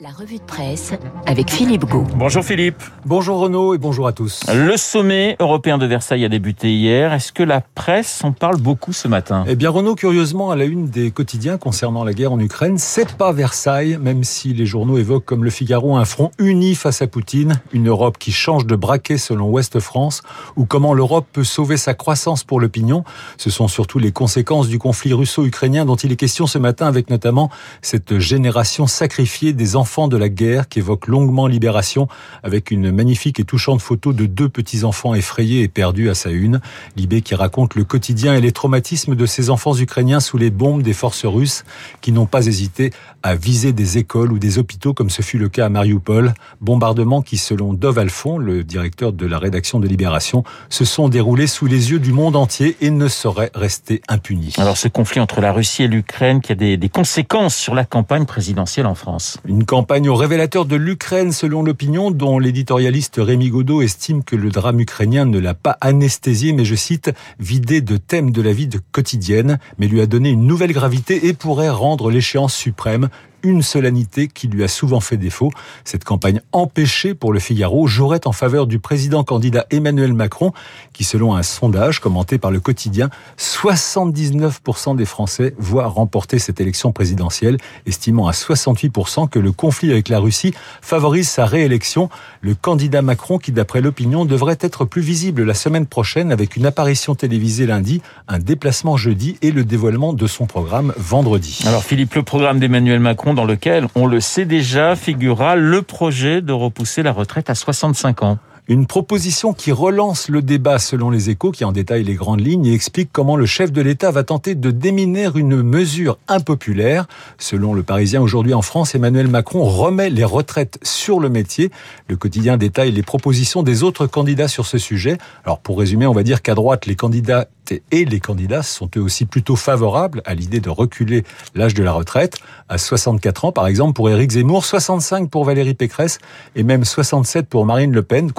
La revue de presse avec Philippe Gau. Bonjour Philippe. Bonjour Renaud et bonjour à tous. Le sommet européen de Versailles a débuté hier. Est-ce que la presse en parle beaucoup ce matin? Eh bien Renaud, curieusement, à la une des quotidiens concernant la guerre en Ukraine, c'est pas Versailles, même si les journaux évoquent comme le Figaro un front uni face à Poutine, une Europe qui change de braquet selon Ouest France, ou comment l'Europe peut sauver sa croissance pour l'opinion. Ce sont surtout les conséquences du conflit russo-ukrainien dont il est question ce matin, avec notamment cette génération sacrifiée des enfants enfants de la guerre qui évoque longuement Libération avec une magnifique et touchante photo de deux petits-enfants effrayés et perdus à sa une. Libé qui raconte le quotidien et les traumatismes de ces enfants ukrainiens sous les bombes des forces russes qui n'ont pas hésité à viser des écoles ou des hôpitaux comme ce fut le cas à Mariupol. Bombardements qui, selon Dov Alphon, le directeur de la rédaction de Libération, se sont déroulés sous les yeux du monde entier et ne sauraient rester impunis. Alors ce conflit entre la Russie et l'Ukraine qui a des, des conséquences sur la campagne présidentielle en France? Une campagne au révélateur de l'Ukraine selon l'opinion dont l'éditorialiste Rémi Godot estime que le drame ukrainien ne l'a pas anesthésié mais je cite vidé de thèmes de la vie quotidienne mais lui a donné une nouvelle gravité et pourrait rendre l'échéance suprême une solennité qui lui a souvent fait défaut. Cette campagne empêchée pour le Figaro jouerait en faveur du président candidat Emmanuel Macron, qui selon un sondage commenté par le quotidien, 79% des Français voient remporter cette élection présidentielle, estimant à 68% que le conflit avec la Russie favorise sa réélection. Le candidat Macron, qui d'après l'opinion devrait être plus visible la semaine prochaine avec une apparition télévisée lundi, un déplacement jeudi et le dévoilement de son programme vendredi. Alors Philippe, le programme d'Emmanuel Macron dans lequel, on le sait déjà, figurera le projet de repousser la retraite à 65 ans. Une proposition qui relance le débat selon les échos, qui en détaille les grandes lignes et explique comment le chef de l'État va tenter de déminer une mesure impopulaire. Selon le Parisien aujourd'hui en France, Emmanuel Macron remet les retraites sur le métier. Le quotidien détaille les propositions des autres candidats sur ce sujet. Alors pour résumer, on va dire qu'à droite, les candidats et les candidats sont eux aussi plutôt favorables à l'idée de reculer l'âge de la retraite à 64 ans, par exemple pour Éric Zemmour, 65 pour Valérie Pécresse et même 67 pour Marine Le Pen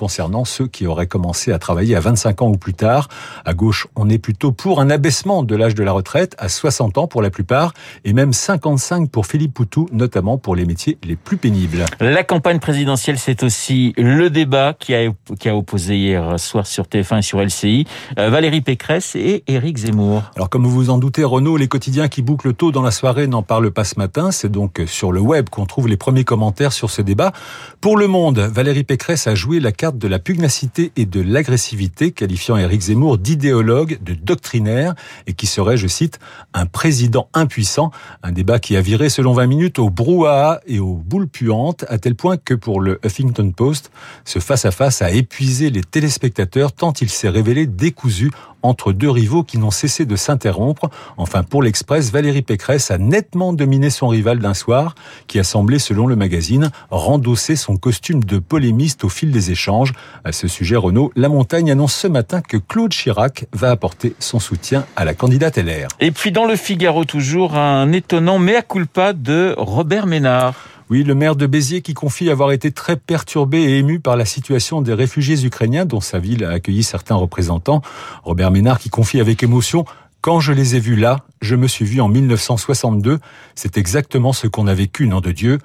ceux qui auraient commencé à travailler à 25 ans ou plus tard. À gauche, on est plutôt pour un abaissement de l'âge de la retraite à 60 ans pour la plupart et même 55 pour Philippe Poutou, notamment pour les métiers les plus pénibles. La campagne présidentielle, c'est aussi le débat qui a, qui a opposé hier soir sur TF1 et sur LCI. Euh, Valérie Pécresse et Éric Zemmour. Alors comme vous vous en doutez, Renaud, les quotidiens qui bouclent tôt dans la soirée n'en parlent pas ce matin. C'est donc sur le web qu'on trouve les premiers commentaires sur ce débat. Pour Le Monde, Valérie Pécresse a joué la carte de la pugnacité et de l'agressivité, qualifiant Éric Zemmour d'idéologue, de doctrinaire et qui serait, je cite, un président impuissant. Un débat qui a viré selon 20 minutes au brouhaha et aux boules puantes, à tel point que pour le Huffington Post, ce face-à-face -face a épuisé les téléspectateurs tant il s'est révélé décousu entre deux rivaux qui n'ont cessé de s'interrompre. Enfin, pour l'Express, Valérie Pécresse a nettement dominé son rival d'un soir, qui a semblé, selon le magazine, rendosser son costume de polémiste au fil des échanges. À ce sujet, Renault, La Montagne annonce ce matin que Claude Chirac va apporter son soutien à la candidate LR. Et puis dans le Figaro toujours, un étonnant mea culpa de Robert Ménard. Oui, le maire de Béziers qui confie avoir été très perturbé et ému par la situation des réfugiés ukrainiens dont sa ville a accueilli certains représentants. Robert Ménard qui confie avec émotion quand je les ai vus là, je me suis vu en 1962. C'est exactement ce qu'on a vécu, nom de Dieu.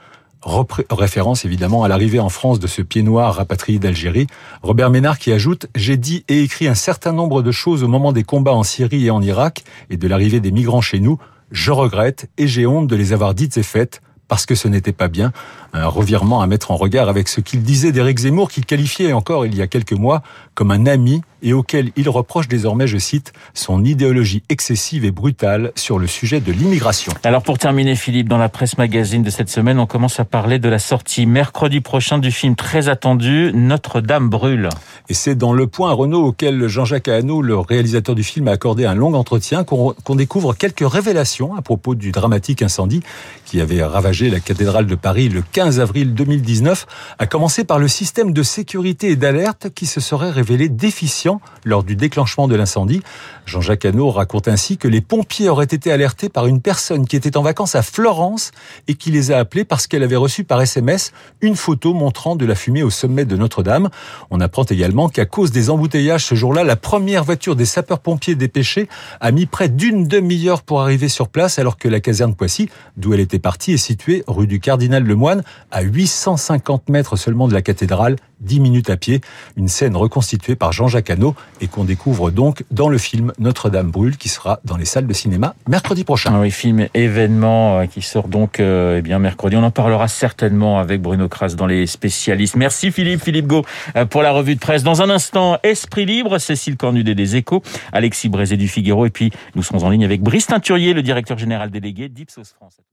référence évidemment à l'arrivée en France de ce pied noir rapatrié d'Algérie. Robert Ménard qui ajoute J'ai dit et écrit un certain nombre de choses au moment des combats en Syrie et en Irak et de l'arrivée des migrants chez nous. Je regrette et j'ai honte de les avoir dites et faites parce que ce n'était pas bien. Un revirement à mettre en regard avec ce qu'il disait d'Éric Zemmour, qu'il qualifiait encore il y a quelques mois comme un ami et auquel il reproche désormais, je cite, son idéologie excessive et brutale sur le sujet de l'immigration. Alors pour terminer, Philippe, dans la presse magazine de cette semaine, on commence à parler de la sortie mercredi prochain du film très attendu Notre-Dame brûle. Et c'est dans Le Point Renault auquel Jean-Jacques Hano, le réalisateur du film, a accordé un long entretien qu'on découvre quelques révélations à propos du dramatique incendie qui avait ravagé la cathédrale de Paris le 15 avril 2019, à commencer par le système de sécurité et d'alerte qui se serait révélé déficient étudiants lors du déclenchement de l'incendie. Jean-Jacques Hano raconte ainsi que les pompiers auraient été alertés par une personne qui était en vacances à Florence et qui les a appelés parce qu'elle avait reçu par SMS une photo montrant de la fumée au sommet de Notre-Dame. On apprend également qu'à cause des embouteillages ce jour-là, la première voiture des sapeurs-pompiers dépêchés a mis près d'une demi-heure pour arriver sur place alors que la caserne Poissy, d'où elle était partie, est située rue du Cardinal Lemoine, à 850 mètres seulement de la cathédrale 10 minutes à pied. Une scène reconstituée par Jean-Jacques Hano et qu'on découvre donc dans le film Notre-Dame brûle qui sera dans les salles de cinéma mercredi prochain. Ah oui, film événement euh, qui sort donc euh, eh bien mercredi. On en parlera certainement avec Bruno Kras dans les spécialistes. Merci Philippe, Philippe Go euh, pour la revue de presse. Dans un instant, Esprit Libre, Cécile Cornudet des Échos, Alexis Brézé du Figaro et puis nous serons en ligne avec Brice Teinturier, le directeur général délégué d'Ipsos France.